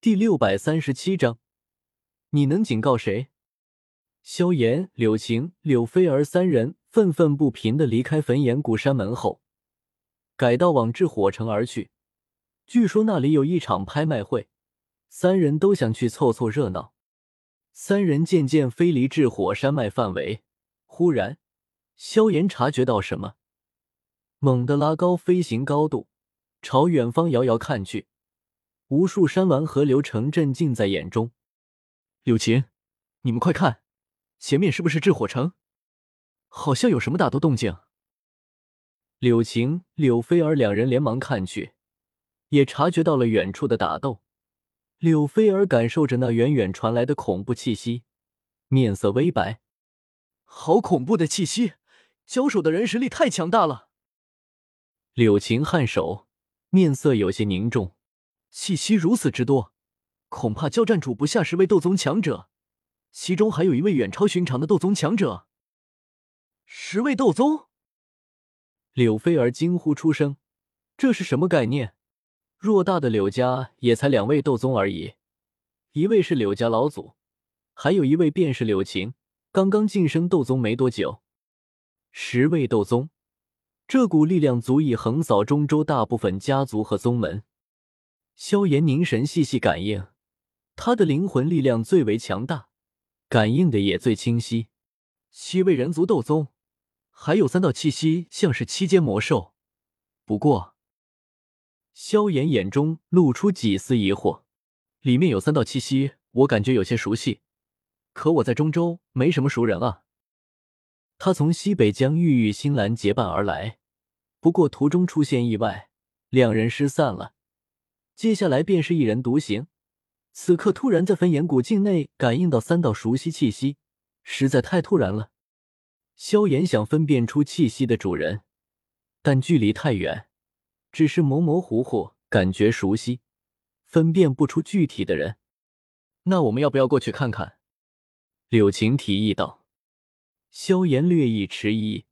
第六百三十七章，你能警告谁？萧炎、柳晴、柳菲儿三人愤愤不平的离开焚炎谷山门后，改道往至火城而去。据说那里有一场拍卖会，三人都想去凑凑热闹。三人渐渐飞离至火山脉范围，忽然，萧炎察觉到什么，猛地拉高飞行高度，朝远方遥遥看去。无数山峦、河流、城镇近在眼中。柳晴，你们快看，前面是不是炽火城？好像有什么打斗动静。柳晴、柳菲儿两人连忙看去，也察觉到了远处的打斗。柳菲儿感受着那远远传来的恐怖气息，面色微白。好恐怖的气息！交手的人实力太强大了。柳晴颔首，面色有些凝重。气息如此之多，恐怕交战主不下十位斗宗强者，其中还有一位远超寻常的斗宗强者。十位斗宗！柳菲儿惊呼出声：“这是什么概念？偌大的柳家也才两位斗宗而已，一位是柳家老祖，还有一位便是柳晴，刚刚晋升斗宗没多久。十位斗宗，这股力量足以横扫中州大部分家族和宗门。”萧炎凝神细细感应，他的灵魂力量最为强大，感应的也最清晰。七位人族斗宗，还有三道气息像是七阶魔兽。不过，萧炎眼中露出几丝疑惑：里面有三道气息，我感觉有些熟悉，可我在中州没什么熟人啊。他从西北疆域与星兰结伴而来，不过途中出现意外，两人失散了。接下来便是一人独行，此刻突然在焚炎谷境内感应到三道熟悉气息，实在太突然了。萧炎想分辨出气息的主人，但距离太远，只是模模糊糊感觉熟悉，分辨不出具体的人。那我们要不要过去看看？柳晴提议道。萧炎略一迟疑，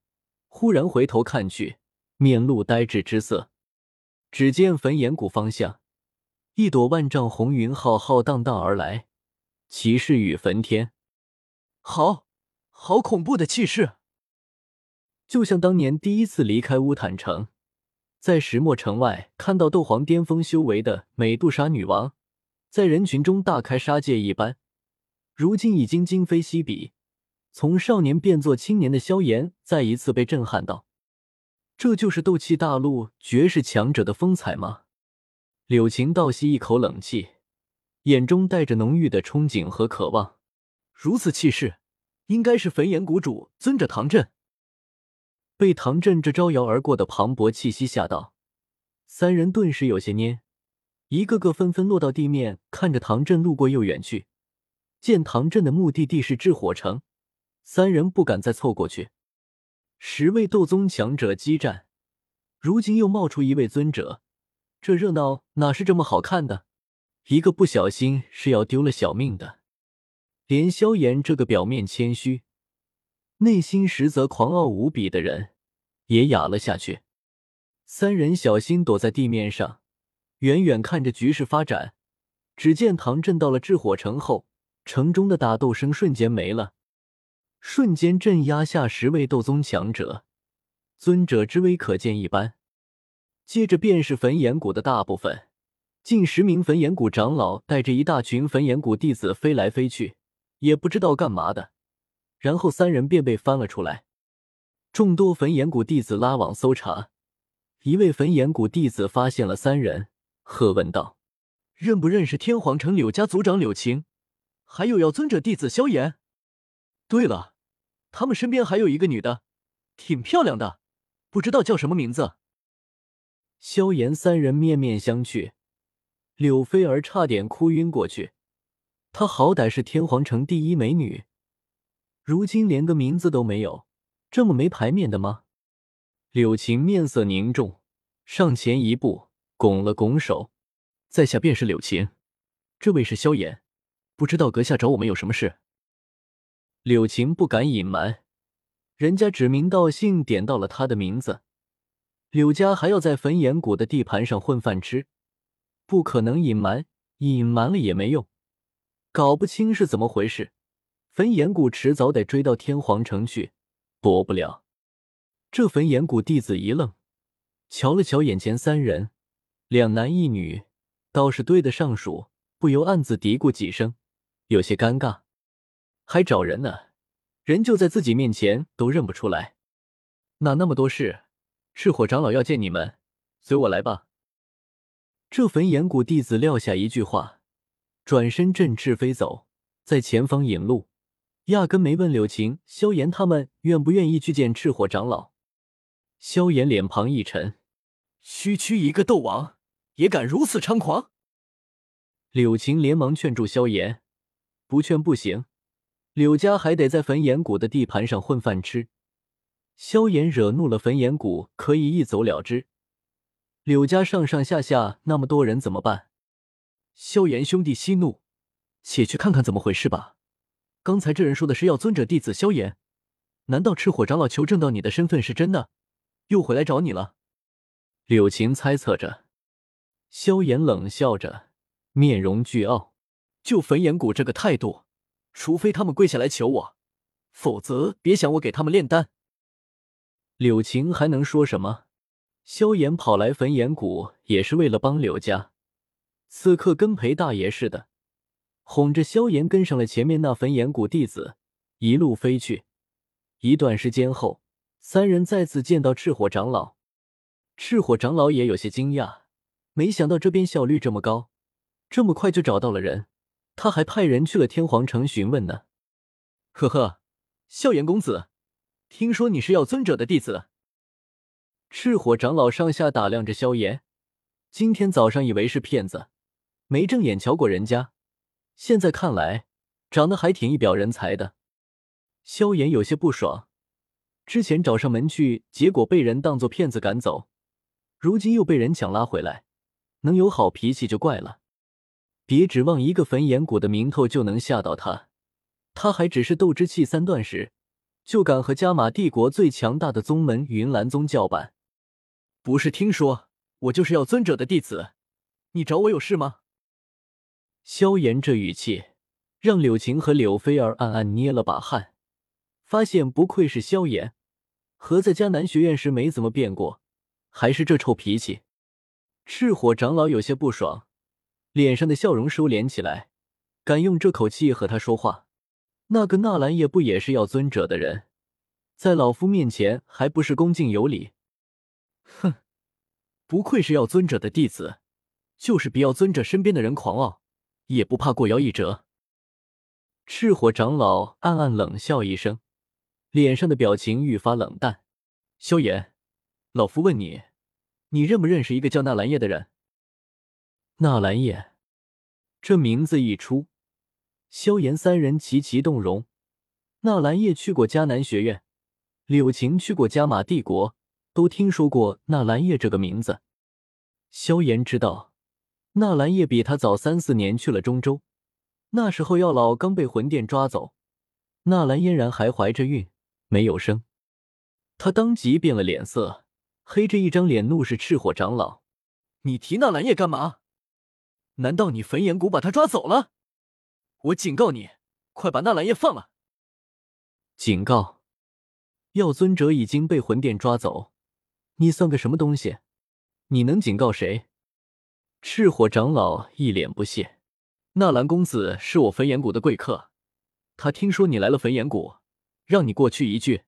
忽然回头看去，面露呆滞之色。只见焚炎谷方向。一朵万丈红云浩浩荡荡而来，气势与焚天，好好恐怖的气势，就像当年第一次离开乌坦城，在石墨城外看到斗皇巅峰修为的美杜莎女王在人群中大开杀戒一般。如今已经今非昔比，从少年变作青年的萧炎再一次被震撼到，这就是斗气大陆绝世强者的风采吗？柳晴倒吸一口冷气，眼中带着浓郁的憧憬和渴望。如此气势，应该是焚炎谷主尊者唐振。被唐振这招摇而过的磅礴气息吓到，三人顿时有些蔫，一个个纷纷落到地面，看着唐振路过又远去。见唐振的目的地是炽火城，三人不敢再凑过去。十位斗宗强者激战，如今又冒出一位尊者。这热闹哪是这么好看的？一个不小心是要丢了小命的。连萧炎这个表面谦虚、内心实则狂傲无比的人，也哑了下去。三人小心躲在地面上，远远看着局势发展。只见唐镇到了炽火城后，城中的打斗声瞬间没了，瞬间镇压下十位斗宗强者，尊者之威可见一斑。接着便是焚炎谷的大部分，近十名焚炎谷长老带着一大群焚炎谷弟子飞来飞去，也不知道干嘛的。然后三人便被翻了出来。众多焚炎谷弟子拉网搜查，一位焚炎谷弟子发现了三人，喝问道：“认不认识天皇城柳家族长柳晴？还有要尊者弟子萧炎？对了，他们身边还有一个女的，挺漂亮的，不知道叫什么名字。”萧炎三人面面相觑，柳菲儿差点哭晕过去。她好歹是天皇城第一美女，如今连个名字都没有，这么没排面的吗？柳晴面色凝重，上前一步，拱了拱手：“在下便是柳晴，这位是萧炎，不知道阁下找我们有什么事？”柳晴不敢隐瞒，人家指名道姓点到了他的名字。柳家还要在焚炎谷的地盘上混饭吃，不可能隐瞒，隐瞒了也没用，搞不清是怎么回事。焚炎谷迟早得追到天皇城去，躲不了。这焚炎谷弟子一愣，瞧了瞧眼前三人，两男一女，倒是对得上数，不由暗自嘀咕几声，有些尴尬。还找人呢，人就在自己面前，都认不出来。哪那么多事？赤火长老要见你们，随我来吧。这焚炎谷弟子撂下一句话，转身振翅飞走，在前方引路，压根没问柳晴、萧炎他们愿不愿意去见赤火长老。萧炎脸庞一沉，区区一个斗王也敢如此猖狂？柳晴连忙劝住萧炎，不劝不行，柳家还得在焚炎谷的地盘上混饭吃。萧炎惹怒了焚炎谷，可以一走了之。柳家上上下下那么多人怎么办？萧炎兄弟息怒，且去看看怎么回事吧。刚才这人说的是要尊者弟子萧炎，难道赤火长老求证到你的身份是真的，又回来找你了？柳晴猜测着。萧炎冷笑着，面容倨傲：“就焚炎谷这个态度，除非他们跪下来求我，否则别想我给他们炼丹。”柳晴还能说什么？萧炎跑来焚炎谷也是为了帮柳家，此刻跟裴大爷似的，哄着萧炎跟上了前面那焚炎谷弟子，一路飞去。一段时间后，三人再次见到赤火长老，赤火长老也有些惊讶，没想到这边效率这么高，这么快就找到了人，他还派人去了天皇城询问呢。呵呵，萧炎公子，听说你是药尊者的弟子。赤火长老上下打量着萧炎，今天早上以为是骗子，没正眼瞧过人家，现在看来长得还挺一表人才的。萧炎有些不爽，之前找上门去，结果被人当做骗子赶走，如今又被人抢拉回来，能有好脾气就怪了。别指望一个焚炎谷的名头就能吓到他，他还只是斗之气三段时，就敢和加玛帝国最强大的宗门云岚宗叫板。不是听说我就是要尊者的弟子，你找我有事吗？萧炎这语气让柳晴和柳菲儿暗暗捏了把汗，发现不愧是萧炎，和在迦南学院时没怎么变过，还是这臭脾气。赤火长老有些不爽，脸上的笑容收敛起来，敢用这口气和他说话，那个纳兰叶不也是要尊者的人，在老夫面前还不是恭敬有礼？哼，不愧是药尊者的弟子，就是比药尊者身边的人狂傲，也不怕过腰一折。赤火长老暗暗冷笑一声，脸上的表情愈发冷淡。萧炎，老夫问你，你认不认识一个叫纳兰叶的人？纳兰叶，这名字一出，萧炎三人齐齐动容。纳兰叶去过迦南学院，柳晴去过加玛帝国。都听说过纳兰叶这个名字，萧炎知道，纳兰叶比他早三四年去了中州，那时候药老刚被魂殿抓走，纳兰嫣然还怀着孕，没有生，他当即变了脸色，黑着一张脸怒视赤火长老：“你提纳兰叶干嘛？难道你焚炎谷把他抓走了？我警告你，快把纳兰叶放了！”警告，耀尊者已经被魂殿抓走。你算个什么东西？你能警告谁？赤火长老一脸不屑。纳兰公子是我焚炎谷的贵客，他听说你来了焚炎谷，让你过去一句，